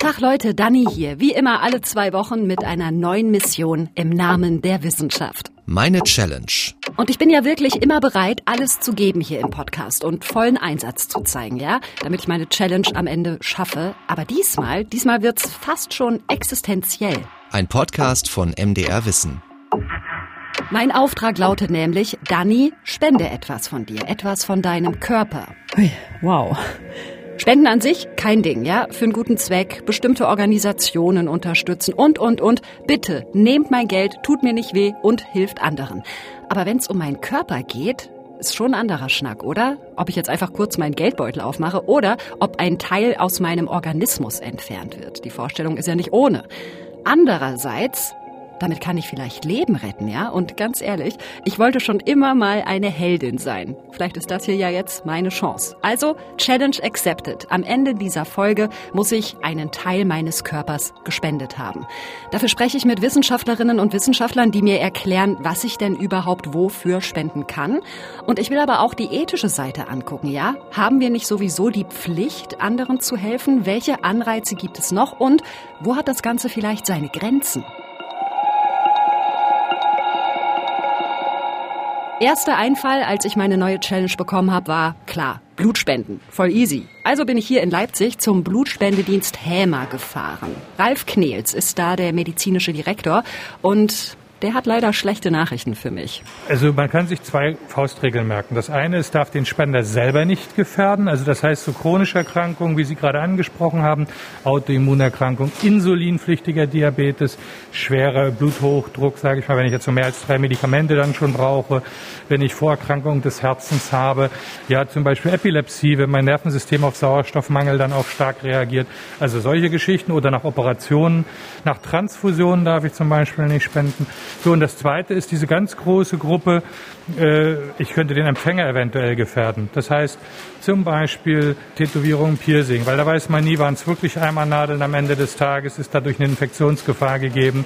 Tag Leute, Dani hier. Wie immer alle zwei Wochen mit einer neuen Mission im Namen der Wissenschaft. Meine Challenge. Und ich bin ja wirklich immer bereit, alles zu geben hier im Podcast und vollen Einsatz zu zeigen, ja? Damit ich meine Challenge am Ende schaffe. Aber diesmal, diesmal wird's fast schon existenziell. Ein Podcast von MDR Wissen. Mein Auftrag lautet nämlich, Dani, spende etwas von dir, etwas von deinem Körper. Wow. Spenden an sich kein Ding, ja, für einen guten Zweck, bestimmte Organisationen unterstützen und, und, und. Bitte, nehmt mein Geld, tut mir nicht weh und hilft anderen. Aber wenn es um meinen Körper geht, ist schon ein anderer Schnack, oder? Ob ich jetzt einfach kurz meinen Geldbeutel aufmache oder ob ein Teil aus meinem Organismus entfernt wird. Die Vorstellung ist ja nicht ohne. Andererseits damit kann ich vielleicht Leben retten, ja? Und ganz ehrlich, ich wollte schon immer mal eine Heldin sein. Vielleicht ist das hier ja jetzt meine Chance. Also, Challenge accepted. Am Ende dieser Folge muss ich einen Teil meines Körpers gespendet haben. Dafür spreche ich mit Wissenschaftlerinnen und Wissenschaftlern, die mir erklären, was ich denn überhaupt wofür spenden kann. Und ich will aber auch die ethische Seite angucken, ja? Haben wir nicht sowieso die Pflicht, anderen zu helfen? Welche Anreize gibt es noch? Und wo hat das Ganze vielleicht seine Grenzen? Erster Einfall, als ich meine neue Challenge bekommen habe, war klar, Blutspenden. Voll easy. Also bin ich hier in Leipzig zum Blutspendedienst Hämer gefahren. Ralf Knels ist da der medizinische Direktor und der hat leider schlechte Nachrichten für mich. Also man kann sich zwei Faustregeln merken. Das eine, es darf den Spender selber nicht gefährden. Also das heißt so chronische Erkrankungen, wie Sie gerade angesprochen haben, Autoimmunerkrankung, insulinpflichtiger Diabetes, schwerer Bluthochdruck, sage ich mal, wenn ich jetzt so mehr als drei Medikamente dann schon brauche, wenn ich Vorerkrankungen des Herzens habe, ja zum Beispiel Epilepsie, wenn mein Nervensystem auf Sauerstoffmangel dann auch stark reagiert. Also solche Geschichten oder nach Operationen, nach Transfusionen darf ich zum Beispiel nicht spenden. So, und das Zweite ist diese ganz große Gruppe, äh, ich könnte den Empfänger eventuell gefährden. Das heißt zum Beispiel Tätowierung, Piercing, weil da weiß man nie, waren es wirklich einmal Nadeln am Ende des Tages, ist dadurch eine Infektionsgefahr gegeben.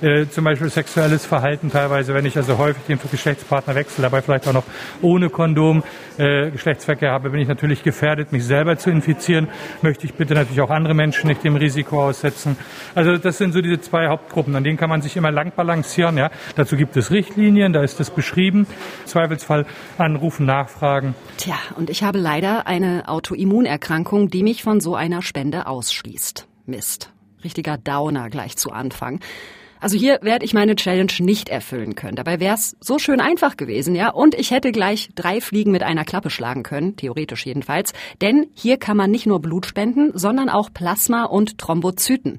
Äh, zum Beispiel sexuelles Verhalten teilweise, wenn ich also häufig den Geschlechtspartner wechsle, dabei vielleicht auch noch ohne Kondom äh, Geschlechtsverkehr habe, bin ich natürlich gefährdet, mich selber zu infizieren. Möchte ich bitte natürlich auch andere Menschen nicht dem Risiko aussetzen. Also das sind so diese zwei Hauptgruppen, an denen kann man sich immer lang balancieren. Ja. Dazu gibt es Richtlinien, da ist das beschrieben. Zweifelsfall anrufen, nachfragen. Tja, und ich habe leider eine Autoimmunerkrankung, die mich von so einer Spende ausschließt. Mist. Richtiger Downer gleich zu Anfang. Also hier werde ich meine Challenge nicht erfüllen können. Dabei wäre es so schön einfach gewesen, ja. Und ich hätte gleich drei Fliegen mit einer Klappe schlagen können, theoretisch jedenfalls. Denn hier kann man nicht nur Blut spenden, sondern auch Plasma und Thrombozyten.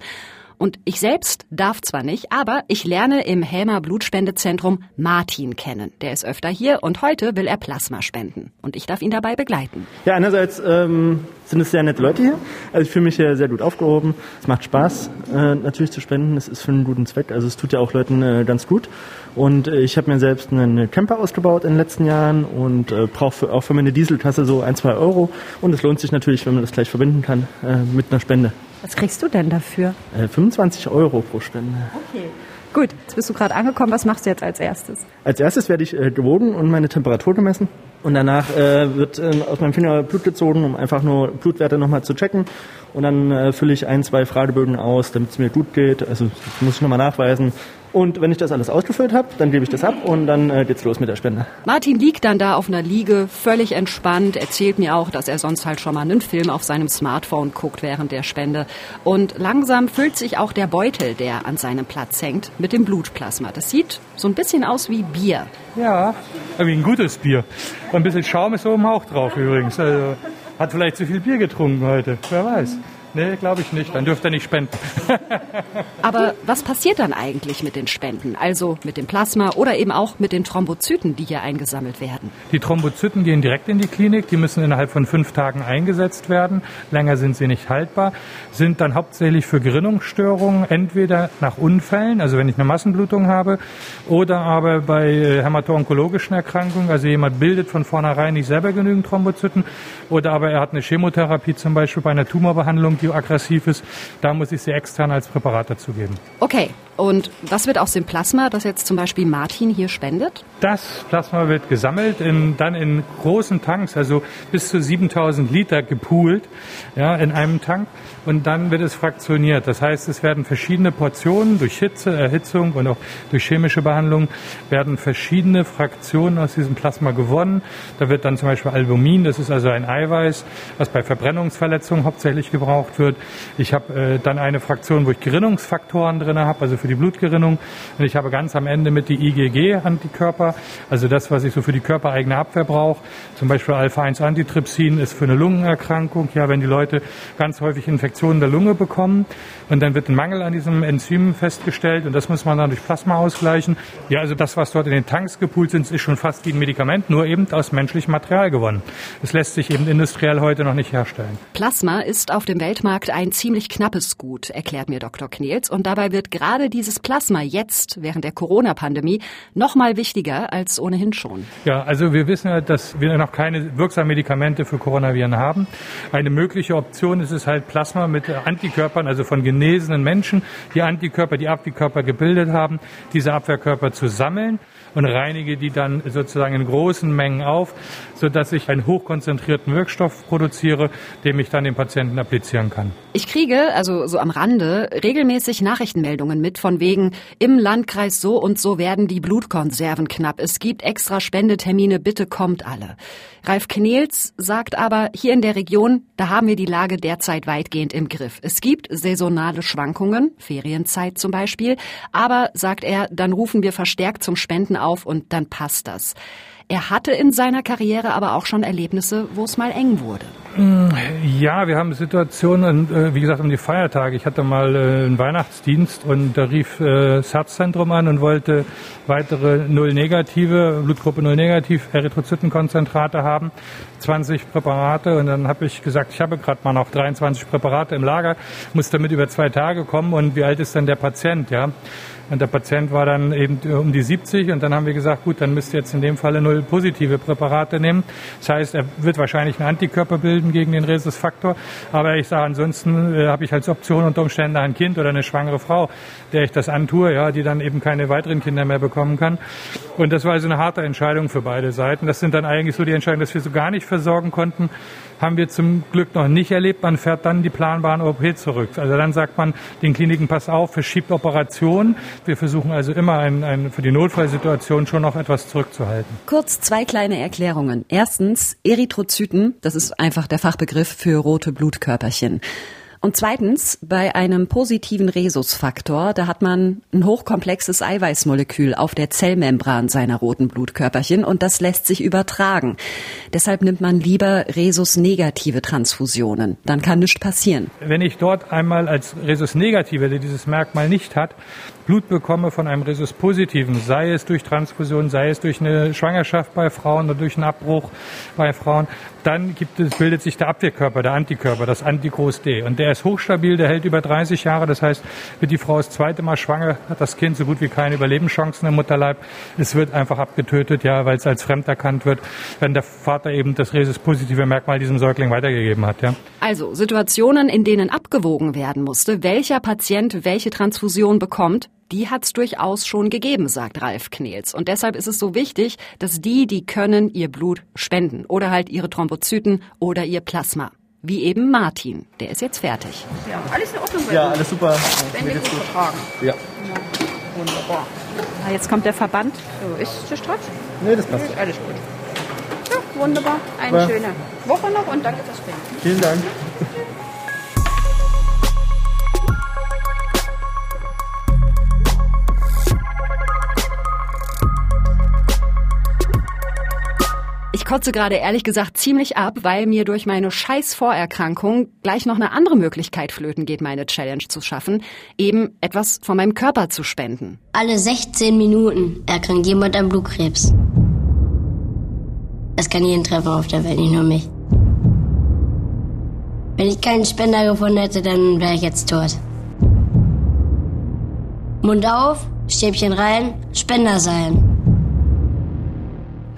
Und ich selbst darf zwar nicht, aber ich lerne im Hämer Blutspendezentrum Martin kennen. Der ist öfter hier und heute will er Plasma spenden. Und ich darf ihn dabei begleiten. Ja, einerseits ähm, sind es sehr nette Leute hier. Also ich fühle mich hier sehr gut aufgehoben. Es macht Spaß, äh, natürlich zu spenden. Es ist für einen guten Zweck. Also es tut ja auch Leuten äh, ganz gut. Und äh, ich habe mir selbst einen Camper ausgebaut in den letzten Jahren und äh, brauche auch für meine Dieseltasse so ein, zwei Euro. Und es lohnt sich natürlich, wenn man das gleich verbinden kann äh, mit einer Spende. Was kriegst du denn dafür? Äh, 25 Euro pro Spende. Okay. Gut, jetzt bist du gerade angekommen. Was machst du jetzt als erstes? Als erstes werde ich äh, gewogen und meine Temperatur gemessen. Und danach äh, wird äh, aus meinem Finger Blut gezogen, um einfach nur Blutwerte nochmal zu checken. Und dann äh, fülle ich ein, zwei Fragebögen aus, damit es mir gut geht. Also das muss ich nochmal nachweisen. Und wenn ich das alles ausgefüllt habe, dann gebe ich das ab und dann äh, geht's los mit der Spende. Martin liegt dann da auf einer Liege, völlig entspannt, erzählt mir auch, dass er sonst halt schon mal einen Film auf seinem Smartphone guckt während der Spende. Und langsam füllt sich auch der Beutel, der an seinem Platz hängt, mit dem Blutplasma. Das sieht so ein bisschen aus wie Bier. Ja, wie ein gutes Bier. Und ein bisschen Schaum ist oben auch drauf übrigens. Also hat vielleicht zu viel Bier getrunken heute, wer weiß. Nee, glaube ich nicht. Dann dürft ihr nicht spenden. Aber was passiert dann eigentlich mit den Spenden? Also mit dem Plasma oder eben auch mit den Thrombozyten, die hier eingesammelt werden? Die Thrombozyten gehen direkt in die Klinik. Die müssen innerhalb von fünf Tagen eingesetzt werden. Länger sind sie nicht haltbar. Sind dann hauptsächlich für Gerinnungsstörungen, entweder nach Unfällen, also wenn ich eine Massenblutung habe, oder aber bei äh, hämato-onkologischen Erkrankungen. Also jemand bildet von vornherein nicht selber genügend Thrombozyten. Oder aber er hat eine Chemotherapie zum Beispiel bei einer Tumorbehandlung die aggressiv ist, da muss ich sie extern als Präparat dazugeben. Okay, Und was wird aus dem Plasma, das jetzt zum Beispiel Martin hier spendet? Das Plasma wird gesammelt, in, dann in großen Tanks, also bis zu 7000 Liter gepoolt, ja, in einem Tank. Und dann wird es fraktioniert. Das heißt, es werden verschiedene Portionen durch Hitze, Erhitzung und auch durch chemische Behandlung werden verschiedene Fraktionen aus diesem Plasma gewonnen. Da wird dann zum Beispiel Albumin, das ist also ein Eiweiß, was bei Verbrennungsverletzungen hauptsächlich gebraucht wird. Ich habe äh, dann eine Fraktion, wo ich Gerinnungsfaktoren drin habe, also für die Blutgerinnung. Und ich habe ganz am Ende mit die IgG-Antikörper, also das, was ich so für die körpereigene Abwehr brauche. Zum Beispiel Alpha-1-Antitrypsin ist für eine Lungenerkrankung. Ja, wenn die Leute ganz häufig Infektionen der Lunge bekommen und dann wird ein Mangel an diesem Enzym festgestellt und das muss man dann durch Plasma ausgleichen. Ja, also das, was dort in den Tanks gepoolt sind, ist schon fast wie ein Medikament, nur eben aus menschlichem Material gewonnen. Es lässt sich eben industriell heute noch nicht herstellen. Plasma ist auf dem Weltmarkt ein ziemlich knappes Gut, erklärt mir Dr. Knils. Und dabei wird gerade dieses Plasma jetzt, während der Corona-Pandemie, noch mal wichtiger als ohnehin schon. Ja, also wir wissen ja, dass wir noch keine wirksamen Medikamente für Coronaviren haben. Eine mögliche Option ist es halt Plasma mit Antikörpern, also von genesenen Menschen, die Antikörper, die Abwehrkörper gebildet haben, diese Abwehrkörper zu sammeln und reinige die dann sozusagen in großen Mengen auf, sodass ich einen hochkonzentrierten Wirkstoff produziere, den ich dann dem Patienten applizieren kann. Ich kriege, also so am Rande, regelmäßig Nachrichtenmeldungen mit von wegen, im Landkreis so und so werden die Blutkonserven knapp. Es gibt extra Spendetermine, bitte kommt alle. Ralf Knels sagt aber, hier in der Region, da haben wir die Lage derzeit weitgehend im Griff. Es gibt saisonale Schwankungen, Ferienzeit zum Beispiel, aber, sagt er, dann rufen wir verstärkt zum Spenden auf und dann passt das. Er hatte in seiner Karriere aber auch schon Erlebnisse, wo es mal eng wurde. Ja, wir haben Situationen, äh, wie gesagt, um die Feiertage. Ich hatte mal äh, einen Weihnachtsdienst und da rief äh, das Herzzentrum an und wollte weitere Null negative, Blutgruppe Null negativ Erythrozytenkonzentrate haben, 20 Präparate und dann habe ich gesagt, ich habe gerade mal noch 23 Präparate im Lager, muss damit über zwei Tage kommen und wie alt ist denn der Patient, ja? Und der Patient war dann eben um die 70 und dann haben wir gesagt, gut, dann müsst ihr jetzt in dem Falle null positive Präparate nehmen. Das heißt, er wird wahrscheinlich einen Antikörper bilden gegen den Rhesusfaktor. Aber ich sage, ansonsten äh, habe ich als Option unter Umständen ein Kind oder eine schwangere Frau, der ich das antue, ja, die dann eben keine weiteren Kinder mehr bekommen kann. Und das war also eine harte Entscheidung für beide Seiten. Das sind dann eigentlich so die Entscheidungen, dass wir so gar nicht versorgen konnten haben wir zum Glück noch nicht erlebt. Man fährt dann die planbaren OP zurück. Also dann sagt man den Kliniken, pass auf, verschiebt Operationen. Wir versuchen also immer ein, ein, für die Notfallsituation schon noch etwas zurückzuhalten. Kurz zwei kleine Erklärungen. Erstens, Erythrozyten, das ist einfach der Fachbegriff für rote Blutkörperchen. Und zweitens, bei einem positiven Rhesusfaktor, da hat man ein hochkomplexes Eiweißmolekül auf der Zellmembran seiner roten Blutkörperchen und das lässt sich übertragen. Deshalb nimmt man lieber Rhesus-negative Transfusionen. Dann kann nichts passieren. Wenn ich dort einmal als Rhesus-negative, der dieses Merkmal nicht hat, Blut bekomme von einem Rhesus-positiven, sei es durch Transfusion, sei es durch eine Schwangerschaft bei Frauen oder durch einen Abbruch bei Frauen, dann gibt es, bildet sich der Abwehrkörper, der Antikörper, das Antikros D. Und der ist hochstabil, der hält über 30 Jahre. Das heißt, wird die Frau das zweite Mal schwanger, hat das Kind so gut wie keine Überlebenschancen im Mutterleib. Es wird einfach abgetötet, ja, weil es als fremd erkannt wird, wenn der Vater eben das Rhesus-positive Merkmal diesem Säugling weitergegeben hat, ja. Also Situationen, in denen abgewogen werden musste, welcher Patient welche Transfusion bekommt, die hat es durchaus schon gegeben, sagt Ralf Knels. Und deshalb ist es so wichtig, dass die, die können, ihr Blut spenden oder halt ihre Thrombozyten oder ihr Plasma. Wie eben Martin. Der ist jetzt fertig. Ja, alles in Ordnung. Ja, alles super. Spende gut vertragen. Ja. ja. Wunderbar. Ah, jetzt kommt der Verband. So, ist der Streit? Nee, das passt. Ist alles gut. Ja, wunderbar. Eine Ja. schöne Woche noch und danke fürs Spenden. Vielen Dank. Kotze gerade ehrlich gesagt ziemlich ab, weil mir durch meine scheiß Vorerkrankung gleich noch eine andere Möglichkeit flöten geht, meine Challenge zu schaffen, eben etwas von meinem Körper zu spenden. Alle 16 Minuten erkrankt jemand an Blutkrebs. Das kann jeden treffen auf der Welt, nicht nur mich. Wenn ich keinen Spender gefunden hätte, dann wäre ich jetzt tot. Mund auf, Stäbchen rein, Spender sein.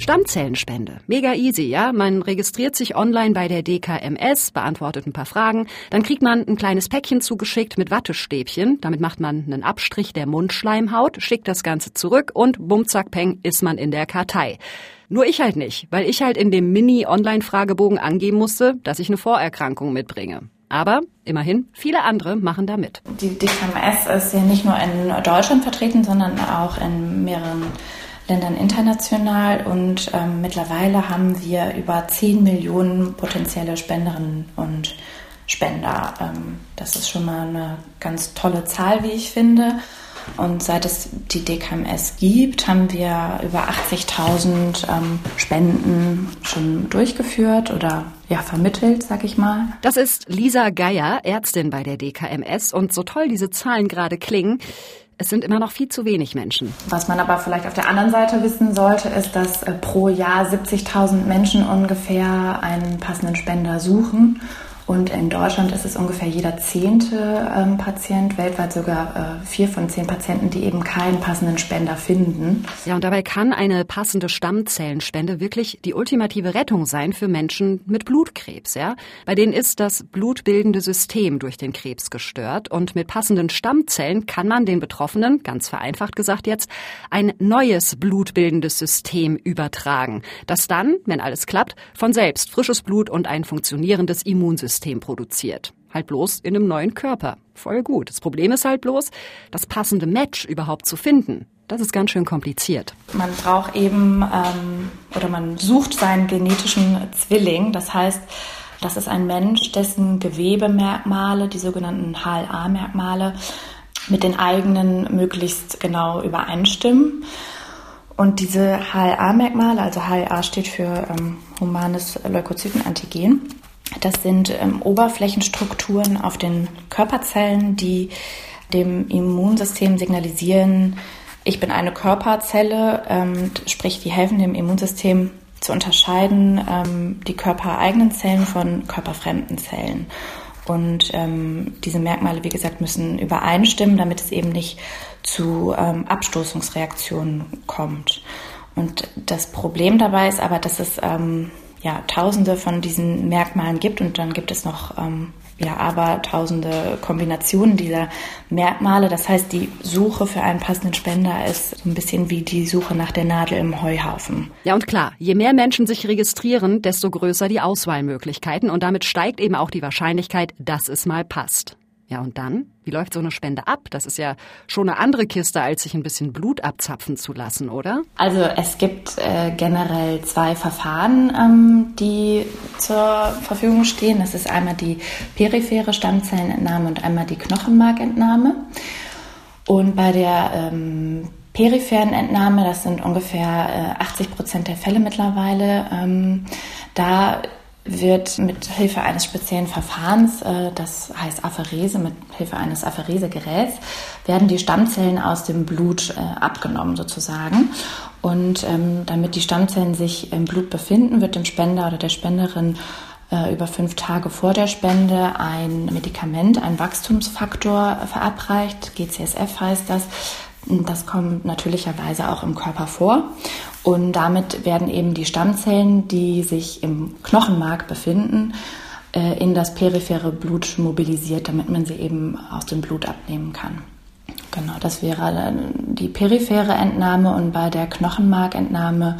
Stammzellenspende. Mega easy, ja? Man registriert sich online bei der DKMS, beantwortet ein paar Fragen, dann kriegt man ein kleines Päckchen zugeschickt mit Wattestäbchen. Damit macht man einen Abstrich der Mundschleimhaut, schickt das Ganze zurück und bumm, zack, peng, ist man in der Kartei. Nur ich halt nicht, weil ich halt in dem Mini-Online-Fragebogen angeben musste, dass ich eine Vorerkrankung mitbringe. Aber immerhin, viele andere machen da mit. Die DKMS ist ja nicht nur in Deutschland vertreten, sondern auch in mehreren Ländern international. Und ähm, mittlerweile haben wir über 10 Millionen potenzielle Spenderinnen und Spender. Ähm, das ist schon mal eine ganz tolle Zahl, wie ich finde. Und seit es die DKMS gibt, haben wir über 80.000 ähm, Spenden schon durchgeführt oder ja, vermittelt, sag ich mal. Das ist Lisa Geier, Ärztin bei der DKMS. Und so toll diese Zahlen gerade klingen, es sind immer noch viel zu wenig Menschen. Was man aber vielleicht auf der anderen Seite wissen sollte, ist, dass äh, pro Jahr 70.000 Menschen ungefähr einen passenden Spender suchen. Und in Deutschland ist es ungefähr jeder zehnte ähm, Patient, weltweit sogar äh, vier von zehn Patienten, die eben keinen passenden Spender finden. Ja, und dabei kann eine passende Stammzellenspende wirklich die ultimative Rettung sein für Menschen mit Blutkrebs. Ja? Bei denen ist das blutbildende System durch den Krebs gestört. Und mit passenden Stammzellen kann man den Betroffenen, ganz vereinfacht gesagt jetzt, ein neues blutbildendes System übertragen, das dann, wenn alles klappt, von selbst frisches Blut und ein funktionierendes Immunsystem Immunsystem produziert. Halt bloß in einem neuen Körper. Voll gut. Das Problem ist halt bloß, das passende Match überhaupt zu finden. Das ist ganz schön kompliziert. Man braucht eben ähm, oder man sucht seinen genetischen Zwilling. Das heißt, das ist ein Mensch, dessen Gewebemerkmale, die sogenannten HLA-Merkmale, mit den eigenen möglichst genau übereinstimmen. Und diese HLA-Merkmale, also HLA steht für ähm, humanes Leukozytenantigen, das sind ähm, Oberflächenstrukturen auf den Körperzellen, die dem Immunsystem signalisieren, ich bin eine Körperzelle, ähm, sprich, die helfen dem Immunsystem zu unterscheiden, ähm, die körpereigenen Zellen von körperfremden Zellen. Und ähm, diese Merkmale, wie gesagt, müssen übereinstimmen, damit es eben nicht zu ähm, Abstoßungsreaktionen kommt. Und das Problem dabei ist aber, dass es ähm, ja, tausende von diesen Merkmalen gibt und dann gibt es noch ähm, ja, aber tausende Kombinationen dieser Merkmale. Das heißt, die Suche für einen passenden Spender ist so ein bisschen wie die Suche nach der Nadel im Heuhaufen. Ja, und klar, je mehr Menschen sich registrieren, desto größer die Auswahlmöglichkeiten und damit steigt eben auch die Wahrscheinlichkeit, dass es mal passt. Ja, und dann? Wie läuft so eine Spende ab? Das ist ja schon eine andere Kiste, als sich ein bisschen Blut abzapfen zu lassen, oder? Also es gibt äh, generell zwei Verfahren, ähm, die zur Verfügung stehen. Das ist einmal die periphere Stammzellenentnahme und einmal die Knochenmarkentnahme. Und bei der ähm, peripheren Entnahme, das sind ungefähr äh, 80 Prozent der Fälle mittlerweile, ähm, da wird mit Hilfe eines speziellen Verfahrens, äh, das heißt Apherese, mit Hilfe eines Apheresegeräts, werden die Stammzellen aus dem Blut äh, abgenommen sozusagen. Und ähm, damit die Stammzellen sich im Blut befinden, wird dem Spender oder der Spenderin äh, über fünf Tage vor der Spende ein Medikament, ein Wachstumsfaktor verabreicht, GCSF heißt das, das kommt natürlicherweise auch im Körper vor. Und damit werden eben die Stammzellen, die sich im Knochenmark befinden, äh, in das periphere Blut mobilisiert, damit man sie eben aus dem Blut abnehmen kann. Genau, das wäre die periphere Entnahme und bei der Knochenmarkentnahme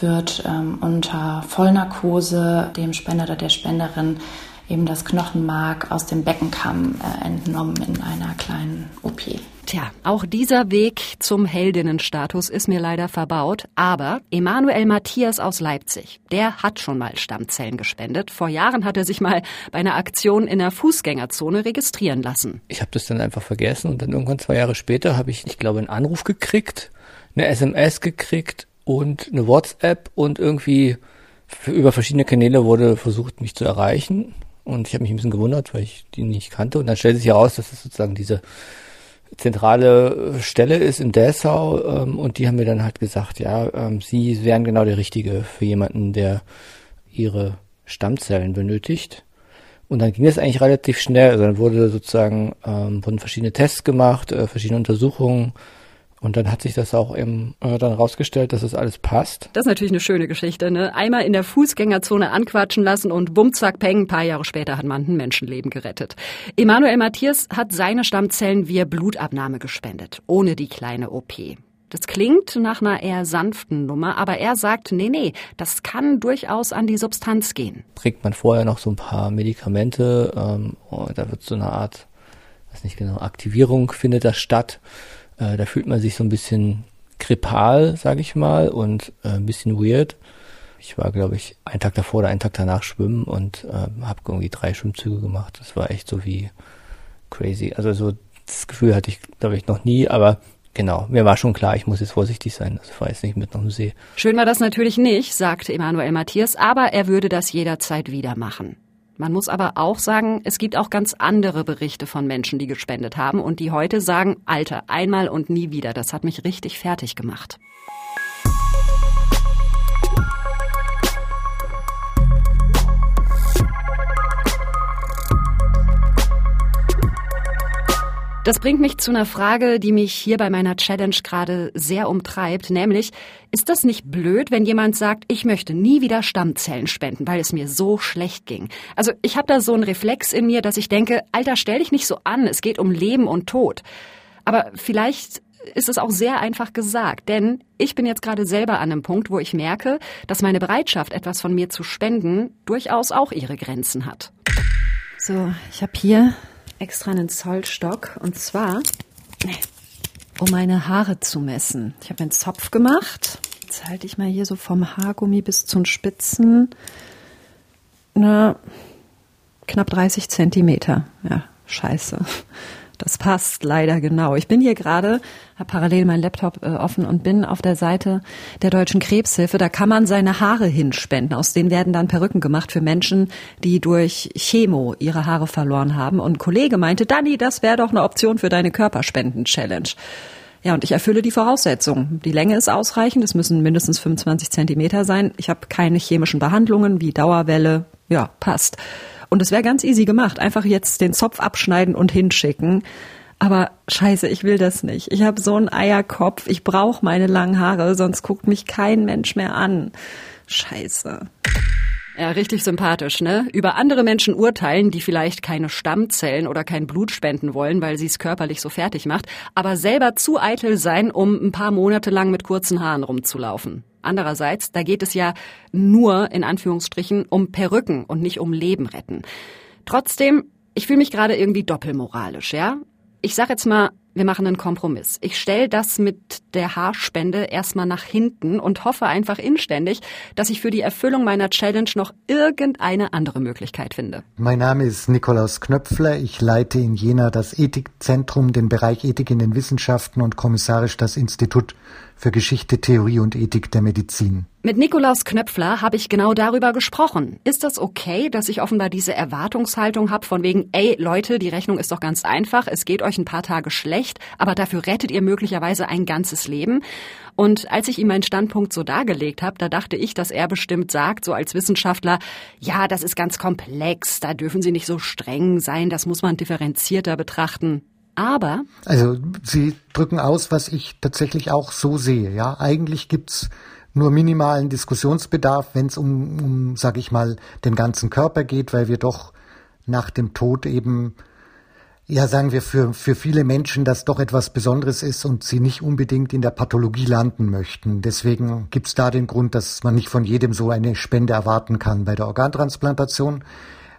wird ähm, unter Vollnarkose dem Spender oder der Spenderin eben das Knochenmark aus dem Beckenkamm äh, entnommen in einer kleinen OP. Tja, auch dieser Weg zum Heldinnenstatus ist mir leider verbaut. Aber Emanuel Matthias aus Leipzig, der hat schon mal Stammzellen gespendet. Vor Jahren hat er sich mal bei einer Aktion in der Fußgängerzone registrieren lassen. Ich habe das dann einfach vergessen und dann irgendwann zwei Jahre später habe ich, ich glaube, einen Anruf gekriegt, eine SMS gekriegt und eine WhatsApp und irgendwie über verschiedene Kanäle wurde versucht, mich zu erreichen. Und ich habe mich ein bisschen gewundert, weil ich die nicht kannte. Und dann stellte sich heraus, dass es sozusagen diese zentrale Stelle ist in Dessau ähm, und die haben mir dann halt gesagt, ja, ähm, sie wären genau der Richtige für jemanden, der ihre Stammzellen benötigt. Und dann ging es eigentlich relativ schnell. Also dann wurde sozusagen ähm, wurden verschiedene Tests gemacht, äh, verschiedene Untersuchungen Und dann hat sich das auch eben äh, dann rausgestellt, dass es alles passt. Das ist natürlich eine schöne Geschichte, ne? Einmal in der Fußgängerzone anquatschen lassen und bumm, zack, peng, ein paar Jahre später hat man ein Menschenleben gerettet. Emanuel Matthias hat seine Stammzellen via Blutabnahme gespendet, ohne die kleine OP. Das klingt nach einer eher sanften Nummer, aber er sagt, nee, nee, das kann durchaus an die Substanz gehen. Trägt man vorher noch so ein paar Medikamente, ähm, oh, da wird so eine Art, weiß nicht genau, Aktivierung findet da statt. Äh, da fühlt man sich so ein bisschen grippal, sage ich mal, und äh, ein bisschen weird. Ich war, glaube ich, einen Tag davor oder einen Tag danach schwimmen und äh, habe irgendwie drei Schwimmzüge gemacht. Das war echt so wie crazy. Also so das Gefühl hatte ich, glaube ich, noch nie, aber Genau, mir war schon klar, ich muss jetzt vorsichtig sein. Das war jetzt nicht mit nach dem See. Schön war das natürlich nicht, sagte Emanuel Matthias, aber er würde das jederzeit wieder machen. Man muss aber auch sagen, es gibt auch ganz andere Berichte von Menschen, die gespendet haben und die heute sagen, Alter, einmal und nie wieder. Das hat mich richtig fertig gemacht. Das bringt mich zu einer Frage, die mich hier bei meiner Challenge gerade sehr umtreibt, nämlich, ist das nicht blöd, wenn jemand sagt, ich möchte nie wieder Stammzellen spenden, weil es mir so schlecht ging? Also ich habe da so einen Reflex in mir, dass ich denke, Alter, stell dich nicht so an, es geht um Leben und Tod. Aber vielleicht ist es auch sehr einfach gesagt, denn ich bin jetzt gerade selber an einem Punkt, wo ich merke, dass meine Bereitschaft, etwas von mir zu spenden, durchaus auch ihre Grenzen hat. So, ich habe hier extra einen Zollstock und zwar, um meine Haare zu messen. Ich habe einen Zopf gemacht. Jetzt halte ich mal hier so vom Haargummi bis zu den Spitzen. Na, knapp 30 Zentimeter. Ja, scheiße. Das passt leider genau. Ich bin hier gerade, habe parallel meinen Laptop äh, offen und bin auf der Seite der Deutschen Krebshilfe. Da kann man seine Haare hinspenden. Aus denen werden dann Perücken gemacht für Menschen, die durch Chemo ihre Haare verloren haben. Und ein Kollege meinte, Dani, das wäre doch eine Option für deine Körperspenden-Challenge. Ja, und ich erfülle die Voraussetzungen. Die Länge ist ausreichend, es müssen mindestens 25 Zentimeter sein. Ich habe keine chemischen Behandlungen wie Dauerwelle. Ja, passt. Und es wäre ganz easy gemacht. Einfach jetzt den Zopf abschneiden und hinschicken. Aber scheiße, ich will das nicht. Ich habe so einen Eierkopf. Ich brauche meine langen Haare, sonst guckt mich kein Mensch mehr an. Scheiße. Ja, richtig sympathisch, ne? Über andere Menschen urteilen, die vielleicht keine Stammzellen oder kein Blut spenden wollen, weil sie es körperlich so fertig macht, aber selber zu eitel sein, um ein paar Monate lang mit kurzen Haaren rumzulaufen. Andererseits, da geht es ja nur, in Anführungsstrichen, um Perücken und nicht um Leben retten. Trotzdem, ich fühle mich gerade irgendwie doppelmoralisch, ja? Ich sag jetzt mal, wir machen einen Kompromiss. Ich stelle das mit der Haarspende erstmal nach hinten und hoffe einfach inständig, dass ich für die Erfüllung meiner Challenge noch irgendeine andere Möglichkeit finde. Mein Name ist Nikolaus Knöpfler. Ich leite in Jena das Ethikzentrum, den Bereich Ethik in den Wissenschaften und kommissarisch das Institut für Geschichte, Theorie und Ethik der Medizin. Mit Nikolaus Knöpfler habe ich genau darüber gesprochen. Ist das okay, dass ich offenbar diese Erwartungshaltung habe von wegen, ey Leute, die Rechnung ist doch ganz einfach, es geht euch ein paar Tage schlecht, aber dafür rettet ihr möglicherweise ein ganzes Leben? Und als ich ihm meinen Standpunkt so dargelegt habe, da dachte ich, dass er bestimmt sagt, so als Wissenschaftler, ja, das ist ganz komplex, da dürfen Sie nicht so streng sein, das muss man differenzierter betrachten. Aber. Also Sie drücken aus, was ich tatsächlich auch so sehe. Ja, eigentlich gibt's nur minimalen Diskussionsbedarf, wenn es um, um, sag ich mal, den ganzen Körper geht, weil wir doch nach dem Tod eben, ja, sagen wir, für, für viele Menschen das doch etwas Besonderes ist und sie nicht unbedingt in der Pathologie landen möchten. Deswegen gibt's da den Grund, dass man nicht von jedem so eine Spende erwarten kann. Bei der Organtransplantation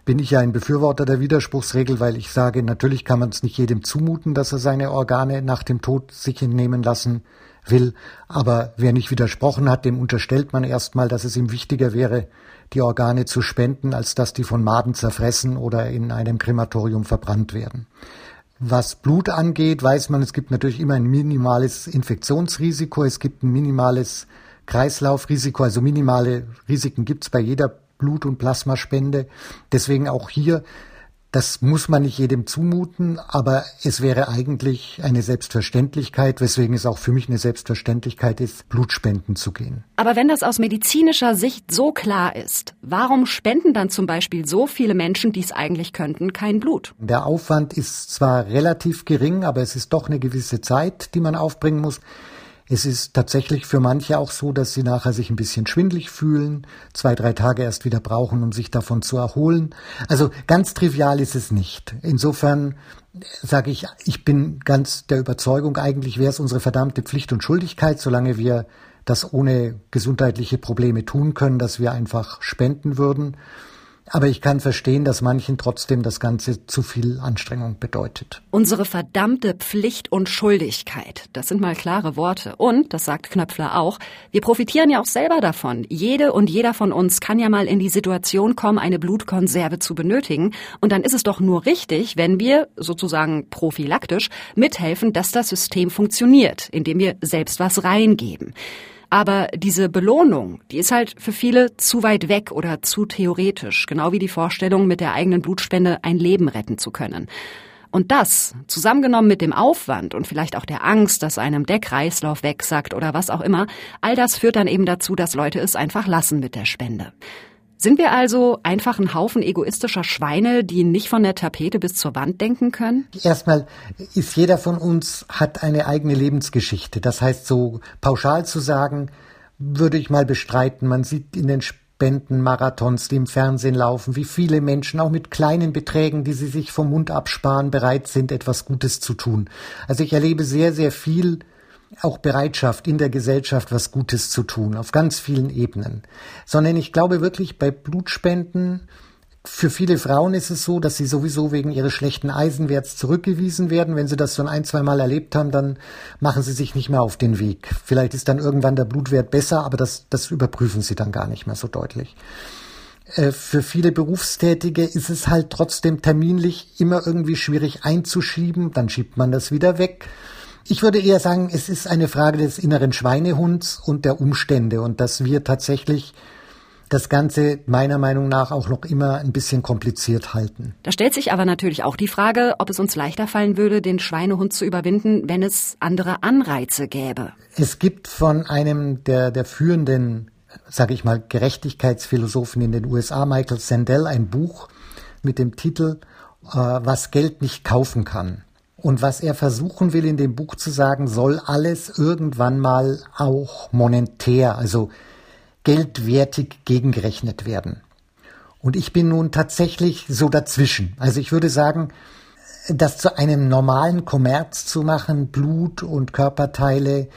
bin ich ja ein Befürworter der Widerspruchsregel, weil ich sage, natürlich kann man es nicht jedem zumuten, dass er seine Organe nach dem Tod sich entnehmen lassen will. Aber wer nicht widersprochen hat, dem unterstellt man erstmal, dass es ihm wichtiger wäre, die Organe zu spenden, als dass die von Maden zerfressen oder in einem Krematorium verbrannt werden. Was Blut angeht, weiß man, es gibt natürlich immer ein minimales Infektionsrisiko, es gibt ein minimales Kreislaufrisiko, also minimale Risiken gibt es bei jeder Blut- und Plasmaspende. Deswegen auch hier Das muss man nicht jedem zumuten, aber es wäre eigentlich eine Selbstverständlichkeit, weswegen es auch für mich eine Selbstverständlichkeit ist, Blutspenden zu gehen. Aber wenn das aus medizinischer Sicht so klar ist, warum spenden dann zum Beispiel so viele Menschen, die es eigentlich könnten, kein Blut? Der Aufwand ist zwar relativ gering, aber es ist doch eine gewisse Zeit, die man aufbringen muss. Es ist tatsächlich für manche auch so, dass sie nachher sich ein bisschen schwindlig fühlen, zwei, drei Tage erst wieder brauchen, um sich davon zu erholen. Also ganz trivial ist es nicht. Insofern sage ich, ich bin ganz der Überzeugung, eigentlich wäre es unsere verdammte Pflicht und Schuldigkeit, solange wir das ohne gesundheitliche Probleme tun können, dass wir einfach spenden würden. Aber ich kann verstehen, dass manchen trotzdem das Ganze zu viel Anstrengung bedeutet. Unsere verdammte Pflicht und Schuldigkeit. Das sind mal klare Worte. Und, das sagt Knöpfler auch, wir profitieren ja auch selber davon. Jede und jeder von uns kann ja mal in die Situation kommen, eine Blutkonserve zu benötigen. Und dann ist es doch nur richtig, wenn wir, sozusagen prophylaktisch, mithelfen, dass das System funktioniert, indem wir selbst was reingeben. Aber diese Belohnung, die ist halt für viele zu weit weg oder zu theoretisch, genau wie die Vorstellung, mit der eigenen Blutspende ein Leben retten zu können. Und das, zusammengenommen mit dem Aufwand und vielleicht auch der Angst, dass einem der Kreislauf wegsackt oder was auch immer, all das führt dann eben dazu, dass Leute es einfach lassen mit der Spende. Sind wir also einfach ein Haufen egoistischer Schweine, die nicht von der Tapete bis zur Wand denken können? Erstmal ist jeder von uns hat eine eigene Lebensgeschichte. Das heißt, so pauschal zu sagen, würde ich mal bestreiten. Man sieht in den Spendenmarathons, die im Fernsehen laufen, wie viele Menschen auch mit kleinen Beträgen, die sie sich vom Mund absparen, bereit sind, etwas Gutes zu tun. Also ich erlebe sehr, sehr viel auch Bereitschaft in der Gesellschaft was Gutes zu tun, auf ganz vielen Ebenen. Sondern ich glaube wirklich bei Blutspenden, für viele Frauen ist es so, dass sie sowieso wegen ihres schlechten Eisenwerts zurückgewiesen werden. Wenn sie das so ein, zwei Mal erlebt haben, dann machen sie sich nicht mehr auf den Weg. Vielleicht ist dann irgendwann der Blutwert besser, aber das, das überprüfen sie dann gar nicht mehr so deutlich. Äh, für viele Berufstätige ist es halt trotzdem terminlich immer irgendwie schwierig einzuschieben. Dann schiebt man das wieder weg. Ich würde eher sagen, es ist eine Frage des inneren Schweinehunds und der Umstände und dass wir tatsächlich das Ganze meiner Meinung nach auch noch immer ein bisschen kompliziert halten. Da stellt sich aber natürlich auch die Frage, ob es uns leichter fallen würde, den Schweinehund zu überwinden, wenn es andere Anreize gäbe. Es gibt von einem der, der führenden, sage ich mal, Gerechtigkeitsphilosophen in den USA, Michael Sandel, ein Buch mit dem Titel äh, Was Geld nicht kaufen kann. Und was er versuchen will in dem Buch zu sagen, soll alles irgendwann mal auch monetär, also geldwertig gegengerechnet werden. Und ich bin nun tatsächlich so dazwischen. Also ich würde sagen, das zu einem normalen Kommerz zu machen, Blut und Körperteile,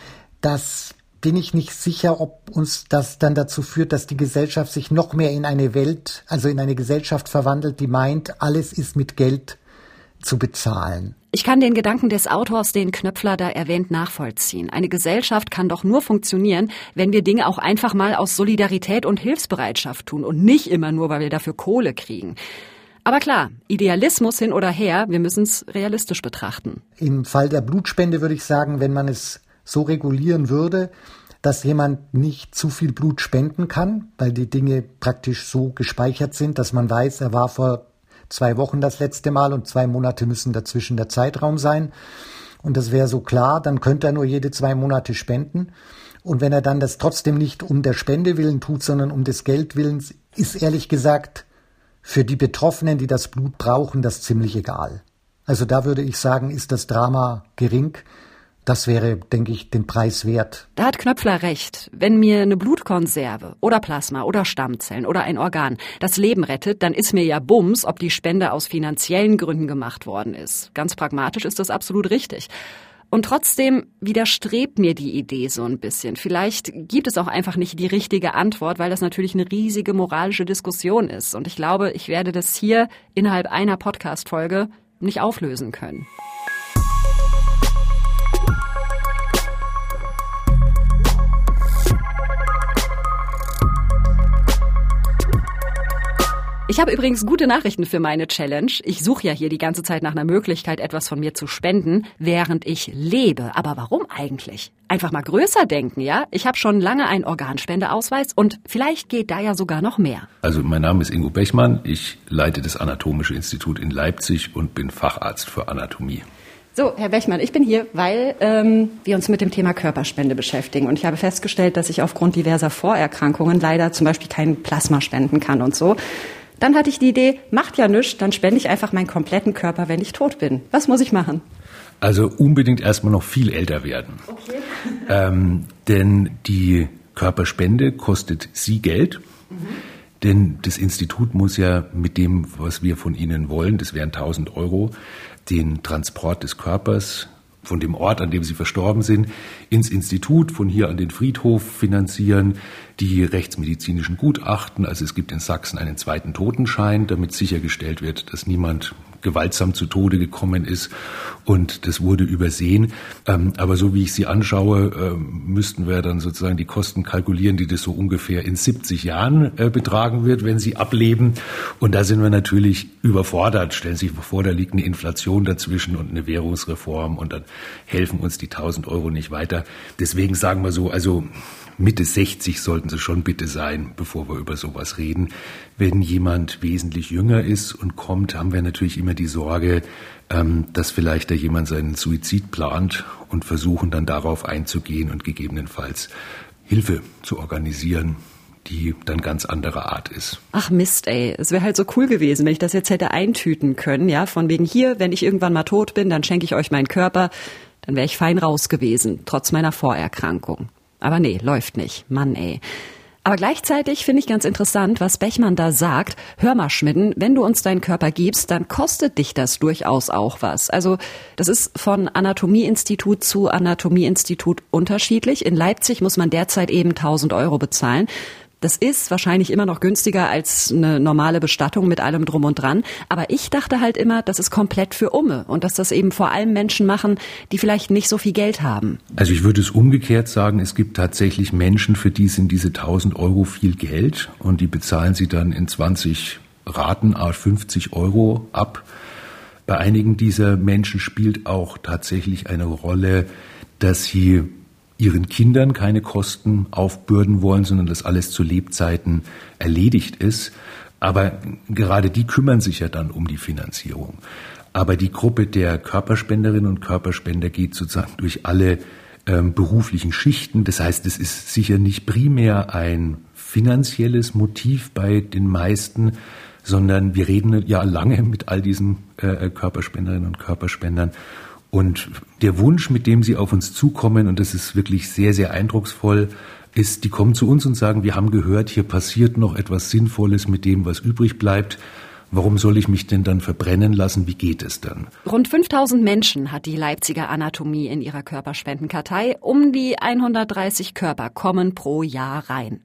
das bin ich nicht sicher, ob uns das dann dazu führt, dass die Gesellschaft sich noch mehr in eine Welt, also in eine Gesellschaft verwandelt, die meint, alles ist mit Geld zu bezahlen. Ich kann den Gedanken des Autors, den Knöpfler da erwähnt, nachvollziehen. Eine Gesellschaft kann doch nur funktionieren, wenn wir Dinge auch einfach mal aus Solidarität und Hilfsbereitschaft tun und nicht immer nur, weil wir dafür Kohle kriegen. Aber klar, Idealismus hin oder her, wir müssen es realistisch betrachten. Im Fall der Blutspende würde ich sagen, wenn man es so regulieren würde, dass jemand nicht zu viel Blut spenden kann, weil die Dinge praktisch so gespeichert sind, dass man weiß, er war vor zwei Wochen das letzte Mal und zwei Monate müssen dazwischen der Zeitraum sein. Und das wäre so klar, dann könnte er nur jede zwei Monate spenden. Und wenn er dann das trotzdem nicht um der Spende willen tut, sondern um des Geldwillens, ist ehrlich gesagt für die Betroffenen, die das Blut brauchen, das ziemlich egal. Also da würde ich sagen, ist das Drama gering. Das wäre, denke ich, den Preis wert. Da hat Knöpfler recht. Wenn mir eine Blutkonserve oder Plasma oder Stammzellen oder ein Organ das Leben rettet, dann ist mir ja Bums, ob die Spende aus finanziellen Gründen gemacht worden ist. Ganz pragmatisch ist das absolut richtig. Und trotzdem widerstrebt mir die Idee so ein bisschen. Vielleicht gibt es auch einfach nicht die richtige Antwort, weil das natürlich eine riesige moralische Diskussion ist. Und ich glaube, ich werde das hier innerhalb einer Podcast-Folge nicht auflösen können. Ich habe übrigens gute Nachrichten für meine Challenge. Ich suche ja hier die ganze Zeit nach einer Möglichkeit, etwas von mir zu spenden, während ich lebe. Aber warum eigentlich? Einfach mal größer denken, ja? Ich habe schon lange einen Organspendeausweis und vielleicht geht da ja sogar noch mehr. Also mein Name ist Ingo Bechmann. Ich leite das Anatomische Institut in Leipzig und bin Facharzt für Anatomie. So, Herr Bechmann, ich bin hier, weil ähm, wir uns mit dem Thema Körperspende beschäftigen. Und ich habe festgestellt, dass ich aufgrund diverser Vorerkrankungen leider zum Beispiel kein Plasma spenden kann und so. Dann hatte ich die Idee, macht ja nichts, dann spende ich einfach meinen kompletten Körper, wenn ich tot bin. Was muss ich machen? Also unbedingt erstmal noch viel älter werden. Okay. Ähm, denn die Körperspende kostet Sie Geld. Mhm. Denn das Institut muss ja mit dem, was wir von Ihnen wollen, das wären 1000 Euro, den Transport des Körpers von dem Ort, an dem sie verstorben sind, ins Institut, von hier an den Friedhof finanzieren, die rechtsmedizinischen Gutachten. Also es gibt in Sachsen einen zweiten Totenschein, damit sichergestellt wird, dass niemand gewaltsam zu Tode gekommen ist und das wurde übersehen. Ähm, aber so wie ich sie anschaue, ähm, müssten wir dann sozusagen die Kosten kalkulieren, die das so ungefähr in 70 Jahren äh, betragen wird, wenn sie ableben. Und da sind wir natürlich überfordert. Stellen Sie sich vor, da liegt eine Inflation dazwischen und eine Währungsreform und dann helfen uns die 1000 Euro nicht weiter. Deswegen sagen wir so, also Mitte 60 sollten sie schon bitte sein, bevor wir über sowas reden. Wenn jemand wesentlich jünger ist und kommt, haben wir natürlich immer die Sorge, ähm, dass vielleicht da jemand seinen Suizid plant und versuchen dann darauf einzugehen und gegebenenfalls Hilfe zu organisieren, die dann ganz anderer Art ist. Ach Mist, ey. Es wäre halt so cool gewesen, wenn ich das jetzt hätte eintüten können, ja, von wegen hier, wenn ich irgendwann mal tot bin, dann schenke ich euch meinen Körper, dann wäre ich fein raus gewesen, trotz meiner Vorerkrankung. Aber nee, läuft nicht. Mann, ey. Aber gleichzeitig finde ich ganz interessant, was Bechmann da sagt. Hör mal, Schmidden, wenn du uns deinen Körper gibst, dann kostet dich das durchaus auch was. Also das ist von Anatomieinstitut zu Anatomieinstitut unterschiedlich. In Leipzig muss man derzeit eben 1000 Euro bezahlen. Das ist wahrscheinlich immer noch günstiger als eine normale Bestattung mit allem drum und dran. Aber ich dachte halt immer, das ist komplett für Umme und dass das eben vor allem Menschen machen, die vielleicht nicht so viel Geld haben. Also ich würde es umgekehrt sagen, es gibt tatsächlich Menschen, für die sind diese 1000 Euro viel Geld und die bezahlen sie dann in 20 Raten, a 50 Euro ab. Bei einigen dieser Menschen spielt auch tatsächlich eine Rolle, dass sie ihren Kindern keine Kosten aufbürden wollen, sondern dass alles zu Lebzeiten erledigt ist. Aber gerade die kümmern sich ja dann um die Finanzierung. Aber die Gruppe der Körperspenderinnen und Körperspender geht sozusagen durch alle ähm, beruflichen Schichten. Das heißt, es ist sicher nicht primär ein finanzielles Motiv bei den meisten, sondern wir reden ja lange mit all diesen äh, Körperspenderinnen und Körperspendern und der Wunsch, mit dem sie auf uns zukommen, und das ist wirklich sehr, sehr eindrucksvoll, ist, die kommen zu uns und sagen, wir haben gehört, hier passiert noch etwas Sinnvolles mit dem, was übrig bleibt. Warum soll ich mich denn dann verbrennen lassen? Wie geht es dann? Rund 5000 Menschen hat die Leipziger Anatomie in ihrer Körperspendenkartei. Um die 130 Körper kommen pro Jahr rein.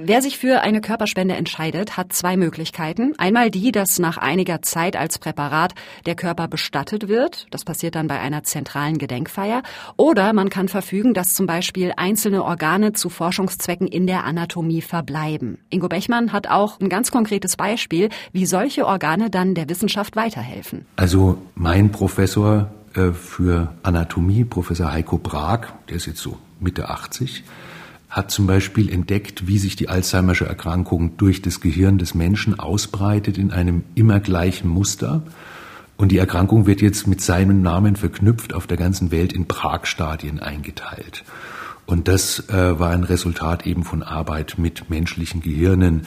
Wer sich für eine Körperspende entscheidet, hat zwei Möglichkeiten. Einmal die, dass nach einiger Zeit als Präparat der Körper bestattet wird. Das passiert dann bei einer zentralen Gedenkfeier. Oder man kann verfügen, dass zum Beispiel einzelne Organe zu Forschungszwecken in der Anatomie verbleiben. Ingo Bechmann hat auch ein ganz konkretes Beispiel, wie solche Organe dann der Wissenschaft weiterhelfen. Also mein Professor äh, für Anatomie, Professor Heiko Brag, der ist jetzt so Mitte 80, hat zum Beispiel entdeckt, wie sich die Alzheimersche Erkrankung durch das Gehirn des Menschen ausbreitet in einem immer gleichen Muster. Und die Erkrankung wird jetzt mit seinem Namen verknüpft auf der ganzen Welt in Prag-Stadien eingeteilt. Und das äh, war ein Resultat eben von Arbeit mit menschlichen Gehirnen.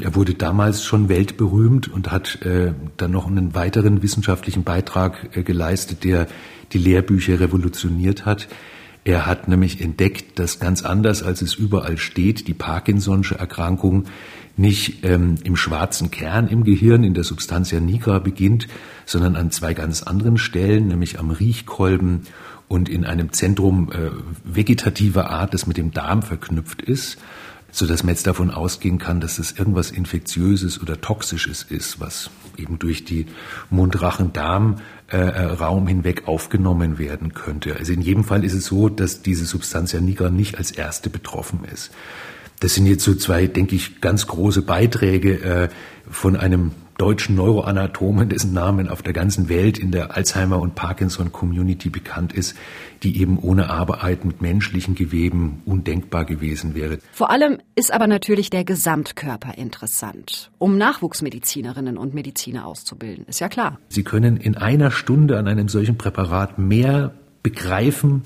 Er wurde damals schon weltberühmt und hat äh, dann noch einen weiteren wissenschaftlichen Beitrag äh, geleistet, der die Lehrbücher revolutioniert hat. Er hat nämlich entdeckt, dass ganz anders als es überall steht, die Parkinson'sche Erkrankung nicht ähm, im schwarzen Kern im Gehirn, in der Substantia nigra beginnt, sondern an zwei ganz anderen Stellen, nämlich am Riechkolben und in einem Zentrum äh, vegetativer Art, das mit dem Darm verknüpft ist, so dass man jetzt davon ausgehen kann, dass es irgendwas Infektiöses oder Toxisches ist, was eben durch die Mund-Rachen-Darm äh, äh, hinweg aufgenommen werden könnte. Also in jedem Fall ist es so, dass diese Substantia nigra nicht als erste betroffen ist. Das sind jetzt so zwei, denke ich, ganz große Beiträge äh, von einem deutschen Neuroanatomen, dessen Namen auf der ganzen Welt in der Alzheimer- und Parkinson-Community bekannt ist, die eben ohne Arbeit mit menschlichen Geweben undenkbar gewesen wäre. Vor allem ist aber natürlich der Gesamtkörper interessant, um Nachwuchsmedizinerinnen und Mediziner auszubilden, ist ja klar. Sie können in einer Stunde an einem solchen Präparat mehr begreifen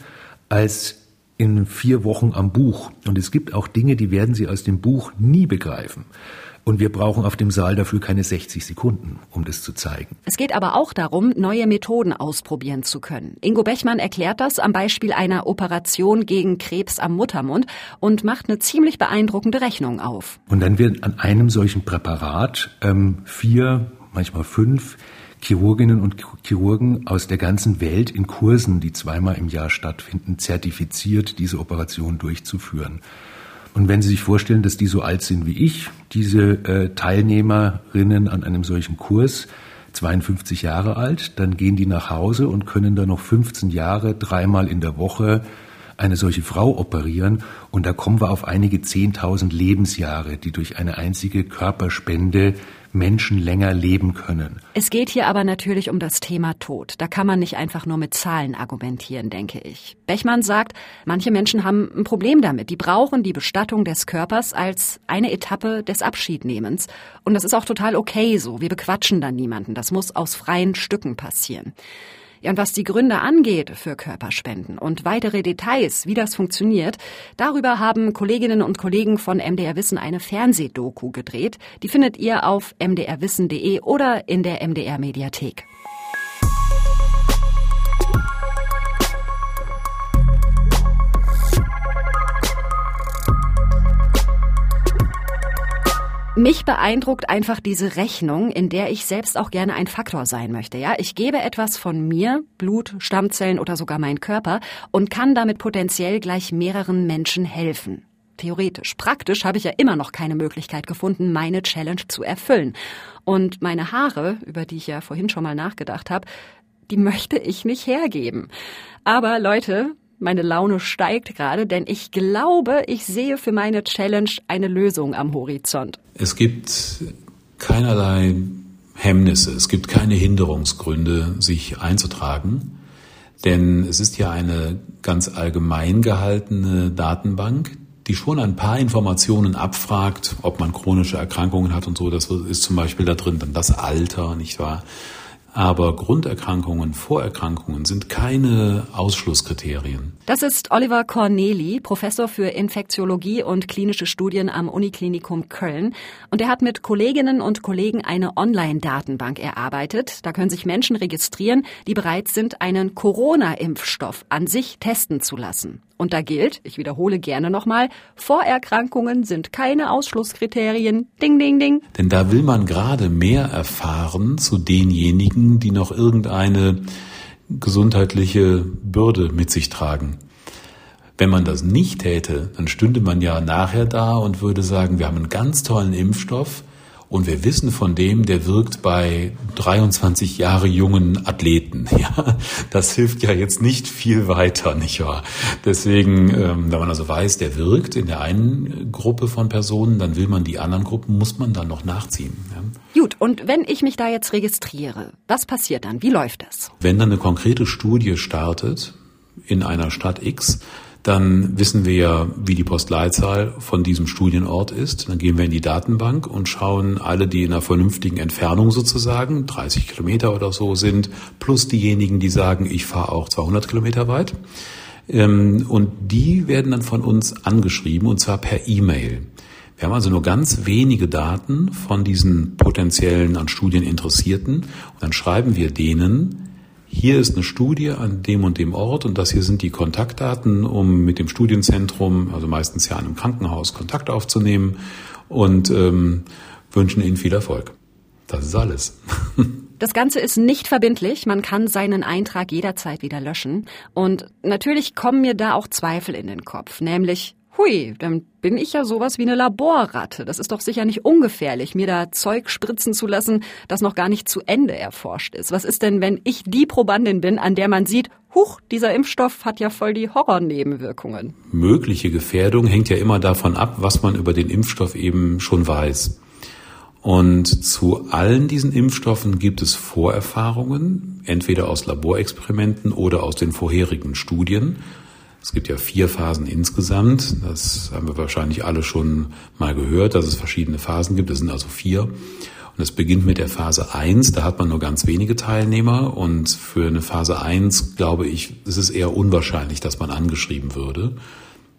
als in vier Wochen am Buch. Und es gibt auch Dinge, die werden Sie aus dem Buch nie begreifen. Und wir brauchen auf dem Saal dafür keine 60 Sekunden, um das zu zeigen. Es geht aber auch darum, neue Methoden ausprobieren zu können. Ingo Bechmann erklärt das am Beispiel einer Operation gegen Krebs am Muttermund und macht eine ziemlich beeindruckende Rechnung auf. Und dann wird an einem solchen Präparat ähm, vier, manchmal fünf Chirurginnen und Chirurgen aus der ganzen Welt in Kursen, die zweimal im Jahr stattfinden, zertifiziert, diese Operation durchzuführen. Und wenn Sie sich vorstellen, dass die so alt sind wie ich, diese äh, Teilnehmerinnen an einem solchen Kurs, 52 Jahre alt, dann gehen die nach Hause und können dann noch 15 Jahre dreimal in der Woche eine solche Frau operieren. Und da kommen wir auf einige 10.000 Lebensjahre, die durch eine einzige Körperspende Menschen länger leben können. Es geht hier aber natürlich um das Thema Tod. Da kann man nicht einfach nur mit Zahlen argumentieren, denke ich. Bechmann sagt, manche Menschen haben ein Problem damit. Die brauchen die Bestattung des Körpers als eine Etappe des Abschiednehmens. Und das ist auch total okay so. Wir bequatschen dann niemanden. Das muss aus freien Stücken passieren. Ja, und was die Gründe angeht für Körperspenden und weitere Details, wie das funktioniert, darüber haben Kolleginnen und Kollegen von MDR Wissen eine Fernsehdoku gedreht. Die findet ihr auf mdrwissen.de oder in der MDR Mediathek. Mich beeindruckt einfach diese Rechnung, in der ich selbst auch gerne ein Faktor sein möchte. Ja, ich gebe etwas von mir, Blut, Stammzellen oder sogar mein Körper und kann damit potenziell gleich mehreren Menschen helfen. Theoretisch. Praktisch habe ich ja immer noch keine Möglichkeit gefunden, meine Challenge zu erfüllen. Und meine Haare, über die ich ja vorhin schon mal nachgedacht habe, die möchte ich nicht hergeben. Aber Leute, meine Laune steigt gerade, denn ich glaube, ich sehe für meine Challenge eine Lösung am Horizont. Es gibt keinerlei Hemmnisse, es gibt keine Hinderungsgründe, sich einzutragen. Denn es ist ja eine ganz allgemein gehaltene Datenbank, die schon ein paar Informationen abfragt, ob man chronische Erkrankungen hat und so. Das ist zum Beispiel da drin dann das Alter, nicht wahr? Aber Grunderkrankungen, Vorerkrankungen sind keine Ausschlusskriterien. Das ist Oliver Corneli, Professor für Infektiologie und klinische Studien am Uniklinikum Köln. Und er hat mit Kolleginnen und Kollegen eine Online-Datenbank erarbeitet. Da können sich Menschen registrieren, die bereit sind, einen Corona-Impfstoff an sich testen zu lassen. Und da gilt, ich wiederhole gerne nochmal, Vorerkrankungen sind keine Ausschlusskriterien. Ding, ding, ding. Denn da will man gerade mehr erfahren zu denjenigen, die noch irgendeine gesundheitliche Bürde mit sich tragen. Wenn man das nicht täte, dann stünde man ja nachher da und würde sagen, wir haben einen ganz tollen Impfstoff, und wir wissen von dem, der wirkt bei 23 Jahre jungen Athleten. Ja, das hilft ja jetzt nicht viel weiter, nicht wahr? Deswegen, ähm, wenn man also weiß, der wirkt in der einen Gruppe von Personen, dann will man die anderen Gruppen, muss man dann noch nachziehen. Ja? Gut, und wenn ich mich da jetzt registriere, was passiert dann? Wie läuft das? Wenn dann eine konkrete Studie startet in einer Stadt X, dann wissen wir ja, wie die Postleitzahl von diesem Studienort ist. Dann gehen wir in die Datenbank und schauen alle, die in einer vernünftigen Entfernung sozusagen, 30 Kilometer oder so sind, plus diejenigen, die sagen, ich fahre auch 200 Kilometer weit. Ähm, und die werden dann von uns angeschrieben und zwar per E-Mail. Wir haben also nur ganz wenige Daten von diesen potenziellen an Studien Interessierten und dann schreiben wir denen, hier ist eine Studie an dem und dem Ort und das hier sind die Kontaktdaten, um mit dem Studienzentrum, also meistens ja einem Krankenhaus, Kontakt aufzunehmen und ähm, wünschen Ihnen viel Erfolg. Das ist alles. Das Ganze ist nicht verbindlich. Man kann seinen Eintrag jederzeit wieder löschen. Und natürlich kommen mir da auch Zweifel in den Kopf. Nämlich, Hui, dann bin ich ja sowas wie eine Laborratte. Das ist doch sicher nicht ungefährlich, mir da Zeug spritzen zu lassen, das noch gar nicht zu Ende erforscht ist. Was ist denn, wenn ich die Probandin bin, an der man sieht, huch, dieser Impfstoff hat ja voll die Horrornebenwirkungen? Mögliche Gefährdung hängt ja immer davon ab, was man über den Impfstoff eben schon weiß. Und zu allen diesen Impfstoffen gibt es Vorerfahrungen, entweder aus Laborexperimenten oder aus den vorherigen Studien. Es gibt ja vier Phasen insgesamt. Das haben wir wahrscheinlich alle schon mal gehört, dass es verschiedene Phasen gibt. Es sind also vier. Und es beginnt mit der Phase 1, da hat man nur ganz wenige Teilnehmer und für eine Phase 1 glaube ich, es ist eher unwahrscheinlich, dass man angeschrieben würde.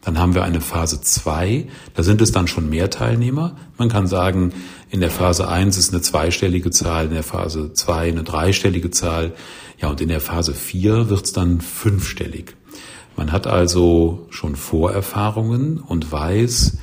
Dann haben wir eine Phase 2, da sind es dann schon mehr Teilnehmer. Man kann sagen, in der Phase 1 ist eine zweistellige Zahl, in der Phase 2 eine dreistellige Zahl. Ja, und in der Phase 4 wird es dann fünfstellig. Man hat also schon Vorerfahrungen und weiß,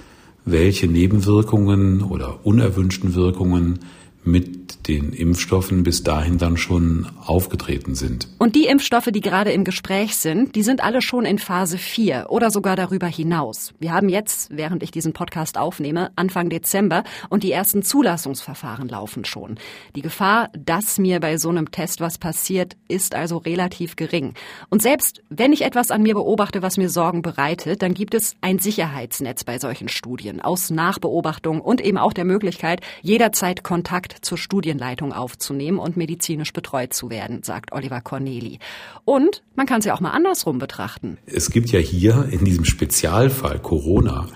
welche Nebenwirkungen oder unerwünschten Wirkungen mit den Impfstoffen bis dahin dann schon aufgetreten sind. Und die Impfstoffe, die gerade im Gespräch sind, die sind alle schon in Phase 4 oder sogar darüber hinaus. Wir haben jetzt, während ich diesen Podcast aufnehme, Anfang Dezember und die ersten Zulassungsverfahren laufen schon. Die Gefahr, dass mir bei so einem Test was passiert, ist also relativ gering. Und selbst wenn ich etwas an mir beobachte, was mir Sorgen bereitet, dann gibt es ein Sicherheitsnetz bei solchen Studien aus Nachbeobachtung und eben auch der Möglichkeit, jederzeit Kontakt zur Studienleitung aufzunehmen und medizinisch betreut zu werden, sagt Oliver Corneli. Und man kann es ja auch mal andersrum betrachten. Es gibt ja hier in diesem Spezialfall Corona,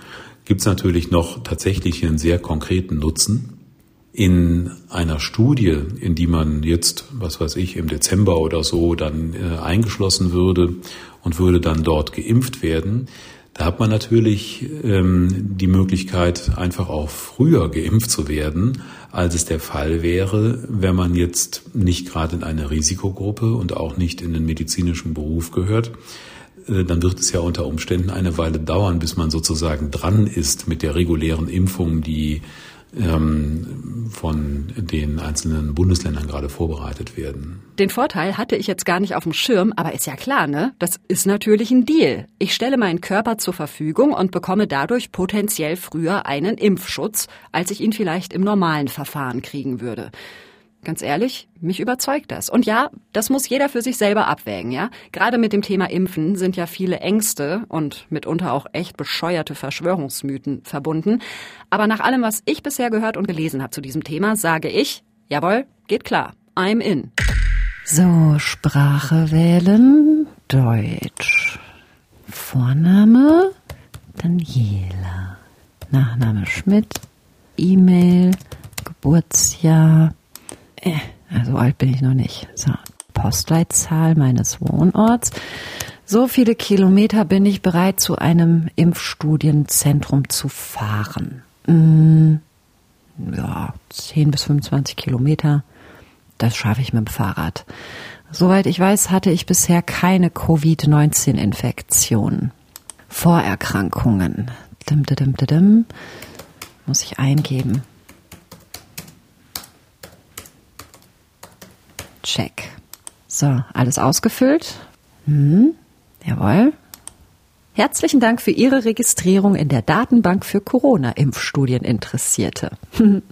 gibt es natürlich noch tatsächlich einen sehr konkreten Nutzen. In einer Studie, in die man jetzt, was weiß ich, im Dezember oder so dann äh, eingeschlossen würde und würde dann dort geimpft werden, da hat man natürlich ähm, die Möglichkeit, einfach auch früher geimpft zu werden, als es der Fall wäre, wenn man jetzt nicht gerade in eine Risikogruppe und auch nicht in den medizinischen Beruf gehört. Äh, dann wird es ja unter Umständen eine Weile dauern, bis man sozusagen dran ist mit der regulären Impfung, die von den einzelnen Bundesländern gerade vorbereitet werden. Den Vorteil hatte ich jetzt gar nicht auf dem Schirm, aber ist ja klar, ne? Das ist natürlich ein Deal. Ich stelle meinen Körper zur Verfügung und bekomme dadurch potenziell früher einen Impfschutz, als ich ihn vielleicht im normalen Verfahren kriegen würde. Ganz ehrlich, mich überzeugt das. Und ja, das muss jeder für sich selber abwägen, ja. Gerade mit dem Thema Impfen sind ja viele Ängste und mitunter auch echt bescheuerte Verschwörungsmythen verbunden. Aber nach allem, was ich bisher gehört und gelesen habe zu diesem Thema, sage ich, jawohl, geht klar, I'm in. So, Sprache wählen, Deutsch. Vorname Daniela. Nachname Schmidt. E-Mail, Geburtsjahr äh, also alt bin ich noch nicht. So, Postleitzahl meines Wohnorts. So viele Kilometer bin ich bereit, zu einem Impfstudienzentrum zu fahren. Hm, ja, 10 bis 25 Kilometer. Das schaffe ich mit dem Fahrrad. Soweit ich weiß, hatte ich bisher keine Covid-19-Infektion. Vorerkrankungen. Dim, dim, dim, dim. Muss ich eingeben. Check. So, alles ausgefüllt? Hm, jawohl. Herzlichen Dank für Ihre Registrierung in der Datenbank für Corona-Impfstudieninteressierte.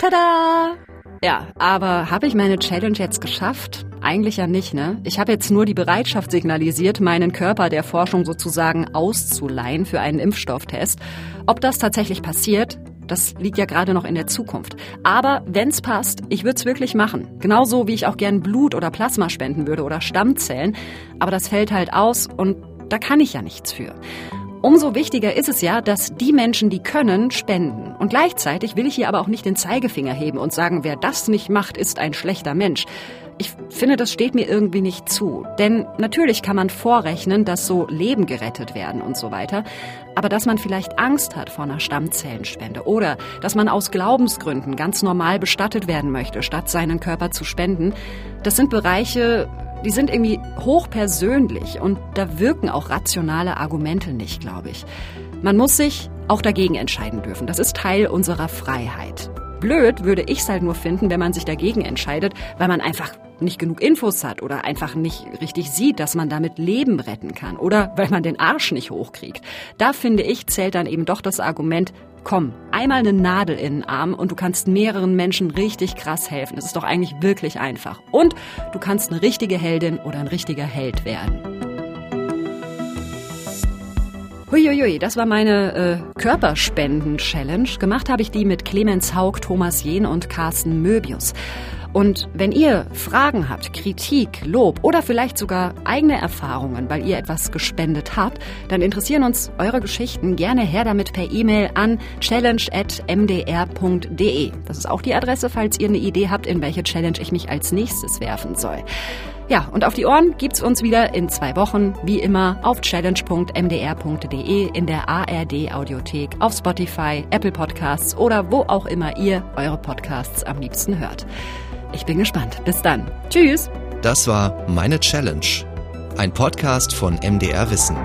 Tada! Ja, aber habe ich meine Challenge jetzt geschafft? Eigentlich ja nicht, ne? Ich habe jetzt nur die Bereitschaft signalisiert, meinen Körper der Forschung sozusagen auszuleihen für einen Impfstofftest. Ob das tatsächlich passiert, das liegt ja gerade noch in der Zukunft. Aber wenn's passt, ich würde es wirklich machen. Genauso wie ich auch gern Blut oder Plasma spenden würde oder Stammzellen. Aber das fällt halt aus und da kann ich ja nichts für. Umso wichtiger ist es ja, dass die Menschen, die können, spenden. Und gleichzeitig will ich hier aber auch nicht den Zeigefinger heben und sagen, wer das nicht macht, ist ein schlechter Mensch. Ich finde, das steht mir irgendwie nicht zu. Denn natürlich kann man vorrechnen, dass so Leben gerettet werden und so weiter. Aber dass man vielleicht Angst hat vor einer Stammzellenspende oder dass man aus Glaubensgründen ganz normal bestattet werden möchte, statt seinen Körper zu spenden, das sind Bereiche, die sind irgendwie hochpersönlich und da wirken auch rationale Argumente nicht, glaube ich. Man muss sich auch dagegen entscheiden dürfen. Das ist Teil unserer Freiheit. Blöd würde ich es halt nur finden, wenn man sich dagegen entscheidet, weil man einfach nicht genug Infos hat oder einfach nicht richtig sieht, dass man damit Leben retten kann oder weil man den Arsch nicht hochkriegt. Da finde ich, zählt dann eben doch das Argument, komm, einmal eine Nadel in den Arm und du kannst mehreren Menschen richtig krass helfen. Es ist doch eigentlich wirklich einfach. Und du kannst eine richtige Heldin oder ein richtiger Held werden. Huiuiui, das war meine äh, Körperspenden-Challenge. Gemacht habe ich die mit Clemens Haug, Thomas Jehn und Carsten Möbius. Und wenn ihr Fragen habt, Kritik, Lob oder vielleicht sogar eigene Erfahrungen, weil ihr etwas gespendet habt, dann interessieren uns eure Geschichten gerne her damit per E-Mail an challenge.mdr.de. Das ist auch die Adresse, falls ihr eine Idee habt, in welche Challenge ich mich als nächstes werfen soll. Ja, und auf die Ohren gibt's uns wieder in zwei Wochen, wie immer, auf challenge.mdr.de, in der ARD Audiothek, auf Spotify, Apple Podcasts oder wo auch immer ihr eure Podcasts am liebsten hört. Ich bin gespannt. Bis dann. Tschüss. Das war Meine Challenge, ein Podcast von MDR Wissen.